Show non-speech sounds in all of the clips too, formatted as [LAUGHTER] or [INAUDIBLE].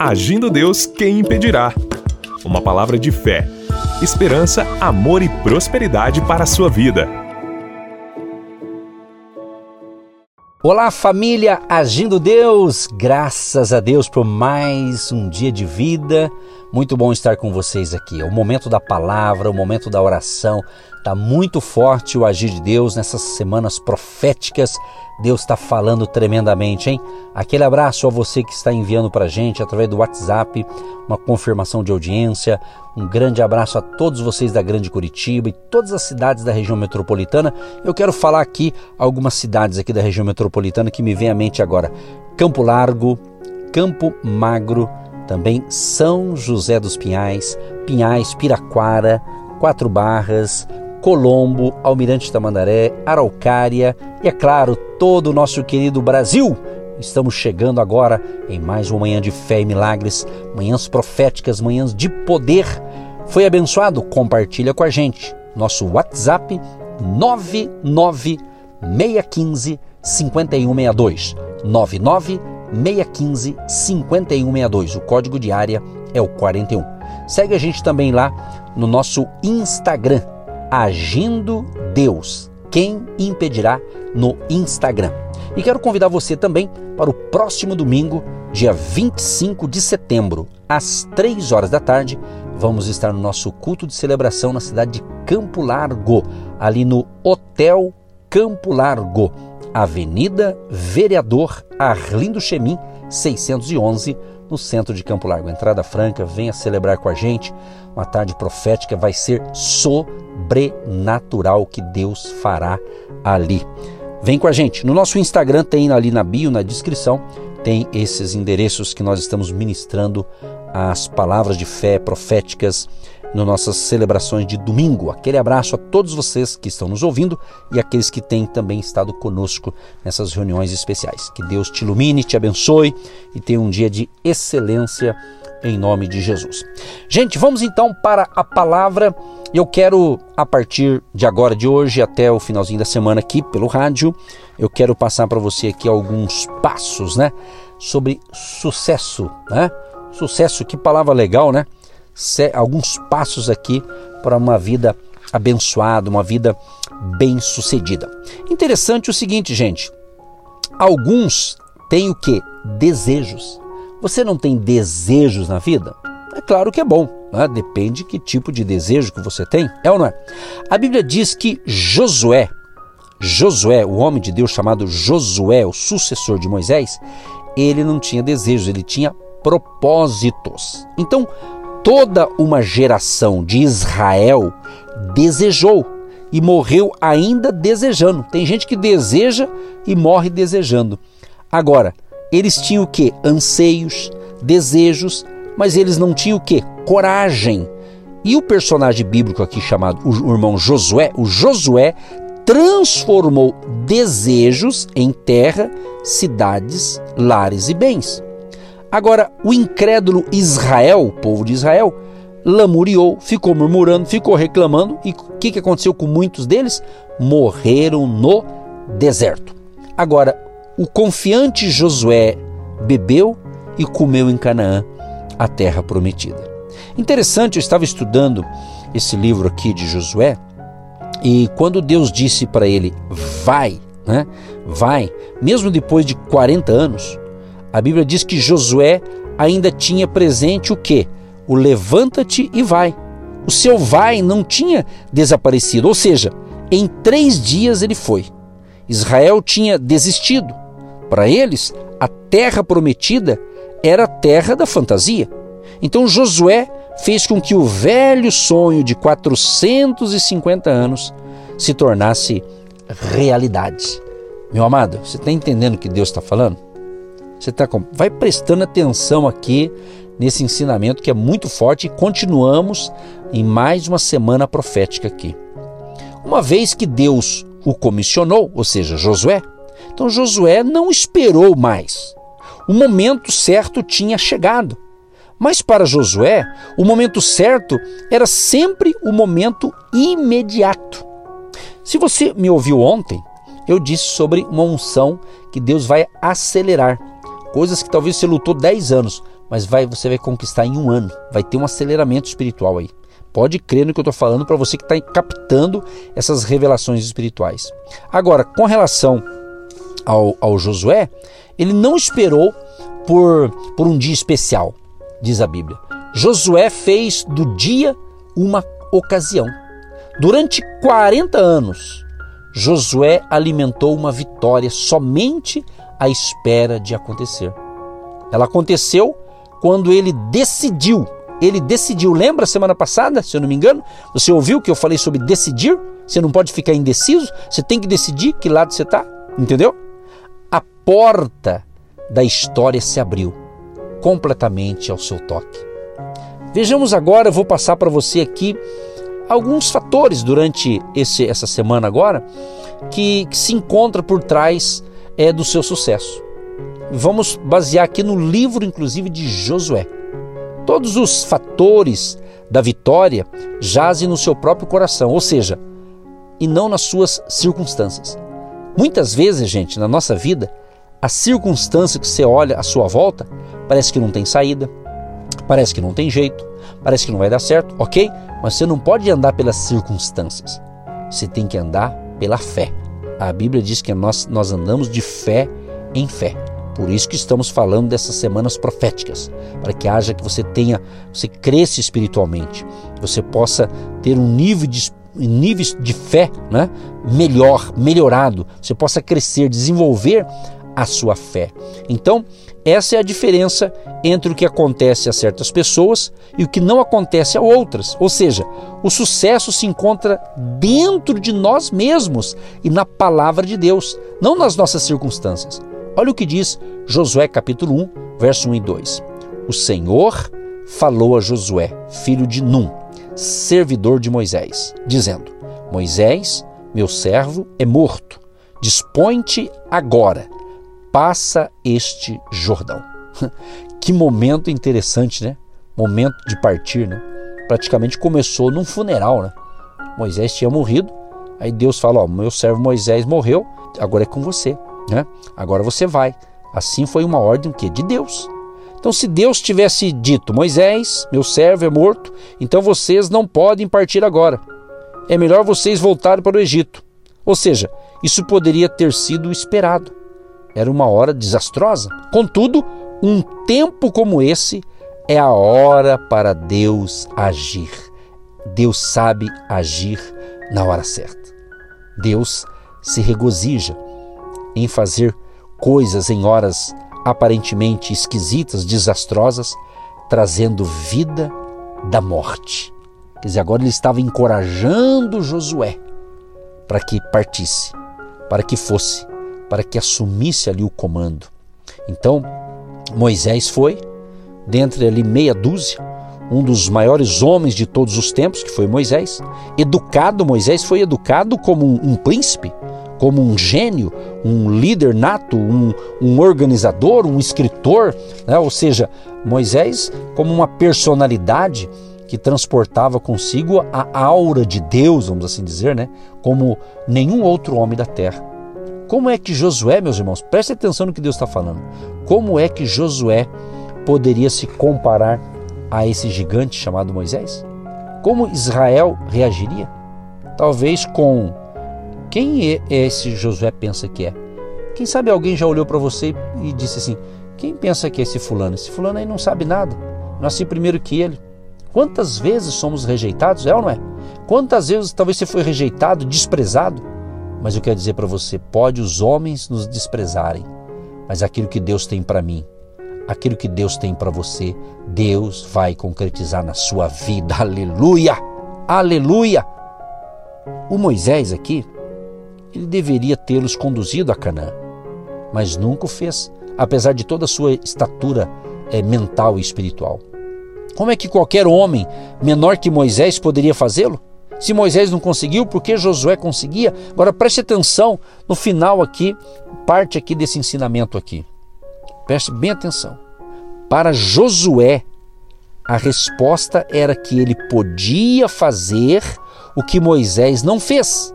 Agindo Deus, quem impedirá? Uma palavra de fé, esperança, amor e prosperidade para a sua vida. Olá, família Agindo Deus! Graças a Deus por mais um dia de vida. Muito bom estar com vocês aqui. É o momento da palavra, o momento da oração. Está muito forte o agir de Deus nessas semanas proféticas. Deus está falando tremendamente, hein? Aquele abraço a você que está enviando para gente através do WhatsApp, uma confirmação de audiência. Um grande abraço a todos vocês da Grande Curitiba e todas as cidades da região metropolitana. Eu quero falar aqui algumas cidades aqui da região metropolitana que me vem à mente agora: Campo Largo, Campo Magro, também São José dos Pinhais, Pinhais, Piraquara, Quatro Barras, Colombo, Almirante Tamandaré, Araucária e, é claro, todo o nosso querido Brasil. Estamos chegando agora em mais uma manhã de fé e milagres, manhãs proféticas, manhãs de poder. Foi abençoado? Compartilha com a gente. Nosso WhatsApp 99615 5162. 99615 5162. O código de área é o 41. Segue a gente também lá no nosso Instagram Agindo Deus. Quem impedirá no Instagram? E quero convidar você também para o próximo domingo, dia 25 de setembro, às 3 horas da tarde. Vamos estar no nosso culto de celebração na cidade de Campo Largo, ali no Hotel Campo Largo, Avenida Vereador Arlindo Chemin, 611, no centro de Campo Largo. Entrada franca, venha celebrar com a gente. Uma tarde profética vai ser sobrenatural que Deus fará ali. Vem com a gente. No nosso Instagram tem ali na bio, na descrição, tem esses endereços que nós estamos ministrando as palavras de fé proféticas nas nossas celebrações de domingo. Aquele abraço a todos vocês que estão nos ouvindo e aqueles que têm também estado conosco nessas reuniões especiais. Que Deus te ilumine, te abençoe e tenha um dia de excelência em nome de Jesus. Gente, vamos então para a palavra. Eu quero, a partir de agora, de hoje, até o finalzinho da semana aqui pelo rádio, eu quero passar para você aqui alguns passos, né? Sobre sucesso, né? Sucesso, que palavra legal, né? Alguns passos aqui para uma vida abençoada, uma vida bem-sucedida. Interessante o seguinte, gente. Alguns têm o que? Desejos. Você não tem desejos na vida? É claro que é bom, né? depende que tipo de desejo que você tem, é ou não é? A Bíblia diz que Josué, Josué, o homem de Deus chamado Josué, o sucessor de Moisés, ele não tinha desejos, ele tinha propósitos. Então, toda uma geração de Israel desejou e morreu ainda desejando. Tem gente que deseja e morre desejando. Agora, eles tinham o que? Anseios, desejos, mas eles não tinham o que? Coragem. E o personagem bíblico aqui chamado o irmão Josué, o Josué transformou desejos em terra, cidades, lares e bens. Agora, o incrédulo Israel, o povo de Israel, lamuriou, ficou murmurando, ficou reclamando, e o que, que aconteceu com muitos deles? Morreram no deserto. Agora, o confiante Josué bebeu e comeu em Canaã, a terra prometida. Interessante, eu estava estudando esse livro aqui de Josué, e quando Deus disse para ele, vai, né? Vai, mesmo depois de 40 anos, a Bíblia diz que Josué ainda tinha presente o que? O levanta-te e vai. O seu vai não tinha desaparecido, ou seja, em três dias ele foi. Israel tinha desistido. Para eles, a terra prometida era a terra da fantasia. Então Josué fez com que o velho sonho de 450 anos se tornasse realidade. Meu amado, você está entendendo o que Deus está falando? Você tá com... vai prestando atenção aqui nesse ensinamento que é muito forte e continuamos em mais uma semana profética aqui. Uma vez que Deus o comissionou, ou seja, Josué, então Josué não esperou mais. O momento certo tinha chegado. Mas para Josué, o momento certo era sempre o momento imediato. Se você me ouviu ontem, eu disse sobre uma unção que Deus vai acelerar coisas que talvez você lutou 10 anos, mas vai, você vai conquistar em um ano. Vai ter um aceleramento espiritual aí. Pode crer no que eu estou falando para você que está captando essas revelações espirituais. Agora, com relação ao, ao Josué, ele não esperou por, por um dia especial, diz a Bíblia. Josué fez do dia uma ocasião. Durante 40 anos, Josué alimentou uma vitória somente à espera de acontecer. Ela aconteceu quando ele decidiu. Ele decidiu. Lembra semana passada, se eu não me engano? Você ouviu que eu falei sobre decidir? Você não pode ficar indeciso, você tem que decidir que lado você está, entendeu? A porta da história se abriu completamente ao seu toque. Vejamos agora, eu vou passar para você aqui alguns fatores durante esse, essa semana agora que, que se encontra por trás é, do seu sucesso. Vamos basear aqui no livro, inclusive, de Josué. Todos os fatores da vitória jazem no seu próprio coração, ou seja, e não nas suas circunstâncias. Muitas vezes, gente, na nossa vida, a circunstância que você olha à sua volta parece que não tem saída, parece que não tem jeito, parece que não vai dar certo, ok? Mas você não pode andar pelas circunstâncias. Você tem que andar pela fé. A Bíblia diz que nós, nós andamos de fé em fé. Por isso que estamos falando dessas semanas proféticas, para que haja que você tenha, você cresça espiritualmente, você possa ter um nível de níveis de fé né, melhor, melhorado, você possa crescer, desenvolver a sua fé. Então, essa é a diferença entre o que acontece a certas pessoas e o que não acontece a outras. Ou seja, o sucesso se encontra dentro de nós mesmos e na palavra de Deus, não nas nossas circunstâncias. Olha o que diz Josué capítulo 1, verso 1 e 2. O Senhor falou a Josué, filho de Num, servidor de Moisés, dizendo: Moisés, meu servo, é morto. Dispõe-te agora passa este Jordão. [LAUGHS] que momento interessante, né? Momento de partir, né? Praticamente começou num funeral, né? Moisés tinha morrido, aí Deus fala: Ó, meu servo Moisés morreu, agora é com você, né? Agora você vai. Assim foi uma ordem que de Deus. Então, se Deus tivesse dito: Moisés, meu servo é morto, então vocês não podem partir agora. É melhor vocês voltarem para o Egito. Ou seja, isso poderia ter sido esperado. Era uma hora desastrosa. Contudo, um tempo como esse é a hora para Deus agir. Deus sabe agir na hora certa. Deus se regozija em fazer coisas em horas aparentemente esquisitas, desastrosas, trazendo vida da morte. Quer dizer, agora ele estava encorajando Josué para que partisse, para que fosse para que assumisse ali o comando. Então, Moisés foi, dentre ali meia dúzia, um dos maiores homens de todos os tempos, que foi Moisés. Educado, Moisés foi educado como um, um príncipe, como um gênio, um líder nato, um, um organizador, um escritor, né? ou seja, Moisés como uma personalidade que transportava consigo a aura de Deus, vamos assim dizer, né? como nenhum outro homem da terra. Como é que Josué, meus irmãos, preste atenção no que Deus está falando. Como é que Josué poderia se comparar a esse gigante chamado Moisés? Como Israel reagiria? Talvez com quem é esse Josué pensa que é? Quem sabe alguém já olhou para você e disse assim: quem pensa que é esse fulano? Esse fulano aí não sabe nada. Nasci primeiro que ele. Quantas vezes somos rejeitados, é ou não é? Quantas vezes talvez você foi rejeitado, desprezado? Mas eu quero dizer para você: pode os homens nos desprezarem, mas aquilo que Deus tem para mim, aquilo que Deus tem para você, Deus vai concretizar na sua vida. [LAUGHS] Aleluia! Aleluia! O Moisés aqui, ele deveria tê-los conduzido a Canaã, mas nunca o fez, apesar de toda a sua estatura é, mental e espiritual. Como é que qualquer homem menor que Moisés poderia fazê-lo? Se Moisés não conseguiu, por que Josué conseguia? Agora preste atenção no final aqui, parte aqui desse ensinamento aqui. Preste bem atenção. Para Josué, a resposta era que ele podia fazer o que Moisés não fez.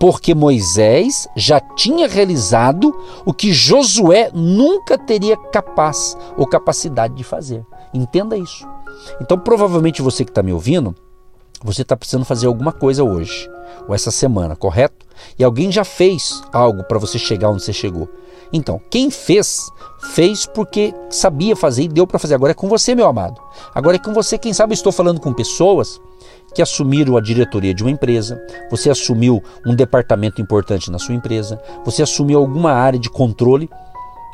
porque Moisés já tinha realizado o que Josué nunca teria capaz ou capacidade de fazer. Entenda isso. Então, provavelmente você que está me ouvindo, você está precisando fazer alguma coisa hoje ou essa semana, correto? E alguém já fez algo para você chegar onde você chegou. Então, quem fez, fez porque sabia fazer e deu para fazer. Agora é com você, meu amado. Agora é com você. Quem sabe estou falando com pessoas que assumiram a diretoria de uma empresa, você assumiu um departamento importante na sua empresa, você assumiu alguma área de controle,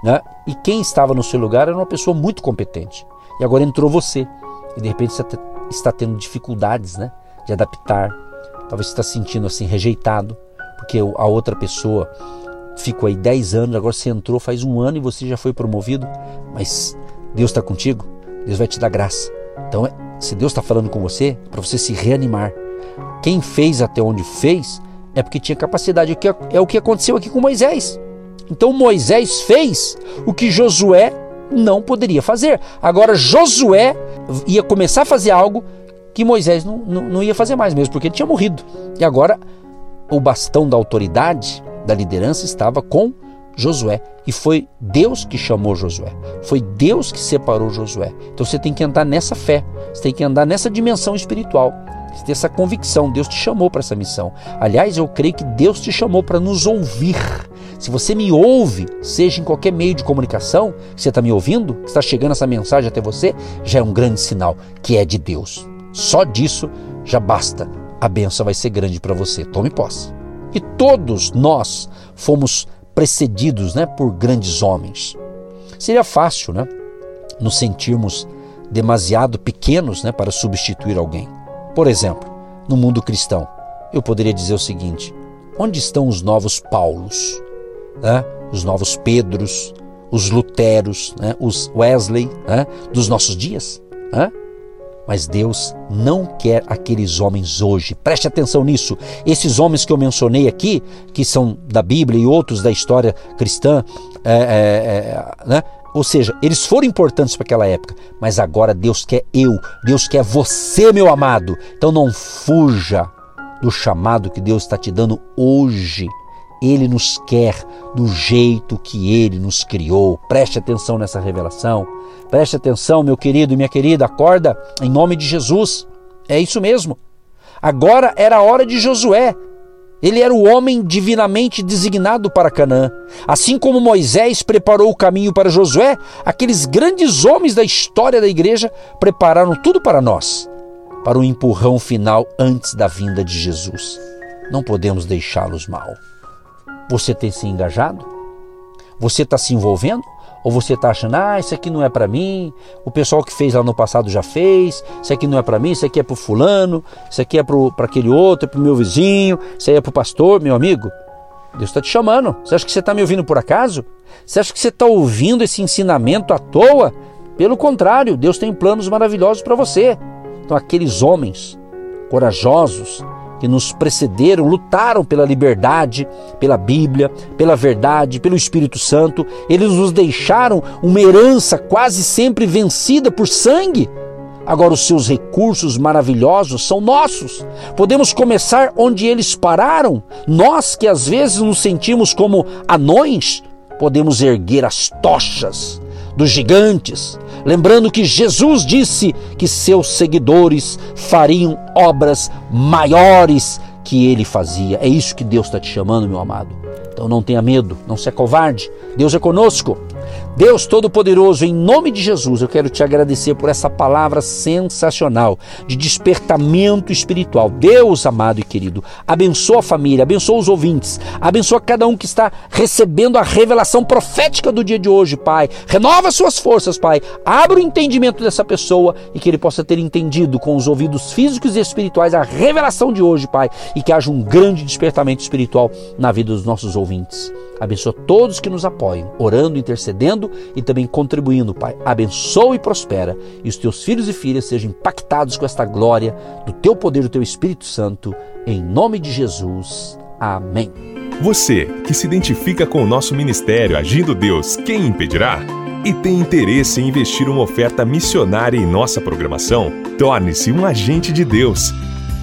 né? e quem estava no seu lugar era uma pessoa muito competente. E agora entrou você, e de repente você está tendo dificuldades né? de adaptar, talvez está se sentindo assim rejeitado, porque a outra pessoa ficou aí 10 anos, agora você entrou faz um ano e você já foi promovido, mas Deus está contigo, Deus vai te dar graça. Então, se Deus está falando com você, é para você se reanimar. Quem fez até onde fez é porque tinha capacidade. É o que aconteceu aqui com Moisés. Então Moisés fez o que Josué não poderia fazer. Agora Josué ia começar a fazer algo que Moisés não, não, não ia fazer mais mesmo, porque ele tinha morrido. E agora o bastão da autoridade, da liderança, estava com Josué. E foi Deus que chamou Josué. Foi Deus que separou Josué. Então você tem que andar nessa fé. Você tem que andar nessa dimensão espiritual. Você tem essa convicção. Deus te chamou para essa missão. Aliás, eu creio que Deus te chamou para nos ouvir. Se você me ouve, seja em qualquer meio de comunicação, você está me ouvindo, está chegando essa mensagem até você, já é um grande sinal que é de Deus. Só disso já basta. A benção vai ser grande para você. Tome posse. E todos nós fomos precedidos né, por grandes homens. Seria fácil né, nos sentirmos demasiado pequenos né, para substituir alguém. Por exemplo, no mundo cristão, eu poderia dizer o seguinte: onde estão os novos Paulos, né, os novos Pedros, os Luteros, né, os Wesley né, dos nossos dias? Né? Mas Deus não quer aqueles homens hoje. Preste atenção nisso. Esses homens que eu mencionei aqui, que são da Bíblia e outros da história cristã, é, é, é, né? ou seja, eles foram importantes para aquela época, mas agora Deus quer eu, Deus quer você, meu amado. Então não fuja do chamado que Deus está te dando hoje. Ele nos quer do jeito que ele nos criou. Preste atenção nessa revelação. Preste atenção, meu querido e minha querida, acorda em nome de Jesus. É isso mesmo. Agora era a hora de Josué. Ele era o homem divinamente designado para Canaã. Assim como Moisés preparou o caminho para Josué, aqueles grandes homens da história da igreja prepararam tudo para nós, para o empurrão final antes da vinda de Jesus. Não podemos deixá-los mal. Você tem se engajado? Você está se envolvendo? Ou você está achando, ah, isso aqui não é para mim, o pessoal que fez lá no passado já fez, isso aqui não é para mim, isso aqui é para o fulano, isso aqui é para aquele outro, é para o meu vizinho, isso aí é para o pastor, meu amigo. Deus está te chamando. Você acha que você está me ouvindo por acaso? Você acha que você está ouvindo esse ensinamento à toa? Pelo contrário, Deus tem planos maravilhosos para você. Então, aqueles homens corajosos, que nos precederam lutaram pela liberdade, pela Bíblia, pela verdade, pelo Espírito Santo. Eles nos deixaram uma herança quase sempre vencida por sangue. Agora, os seus recursos maravilhosos são nossos. Podemos começar onde eles pararam. Nós que às vezes nos sentimos como anões, podemos erguer as tochas dos gigantes, lembrando que Jesus disse que seus seguidores fariam obras maiores que ele fazia. É isso que Deus está te chamando, meu amado. Então não tenha medo, não seja covarde. Deus é conosco. Deus Todo-Poderoso, em nome de Jesus, eu quero te agradecer por essa palavra sensacional de despertamento espiritual. Deus amado e querido, abençoa a família, abençoa os ouvintes, abençoa cada um que está recebendo a revelação profética do dia de hoje, Pai. Renova suas forças, Pai. Abra o entendimento dessa pessoa e que ele possa ter entendido com os ouvidos físicos e espirituais a revelação de hoje, Pai, e que haja um grande despertamento espiritual na vida dos nossos ouvintes. Abençoa todos que nos apoiam, orando, intercedendo e também contribuindo, Pai. Abençoa e prospera, e os teus filhos e filhas sejam impactados com esta glória do teu poder, do teu Espírito Santo, em nome de Jesus. Amém. Você que se identifica com o nosso ministério Agindo Deus, quem impedirá? E tem interesse em investir uma oferta missionária em nossa programação? Torne-se um agente de Deus